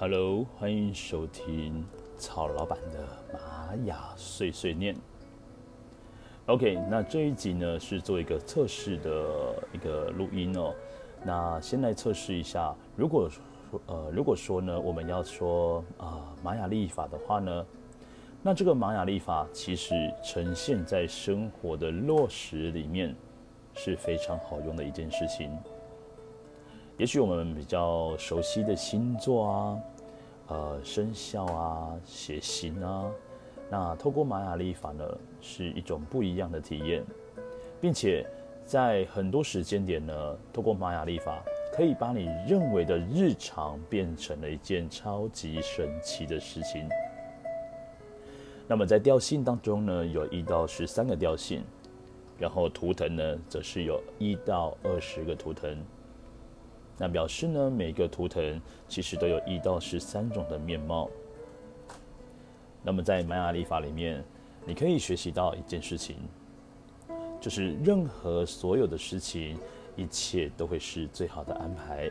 Hello，欢迎收听曹老板的玛雅碎碎念。OK，那这一集呢是做一个测试的一个录音哦。那先来测试一下，如果说呃，如果说呢，我们要说啊玛雅历法的话呢，那这个玛雅历法其实呈现在生活的落实里面是非常好用的一件事情。也许我们比较熟悉的星座啊、呃生肖啊、血型啊，那透过玛雅历法呢，是一种不一样的体验，并且在很多时间点呢，透过玛雅历法，可以把你认为的日常变成了一件超级神奇的事情。那么在调性当中呢，有一到十三个调性，然后图腾呢，则是有一到二十个图腾。那表示呢，每个图腾其实都有一到十三种的面貌。那么在玛雅历法里面，你可以学习到一件事情，就是任何所有的事情，一切都会是最好的安排。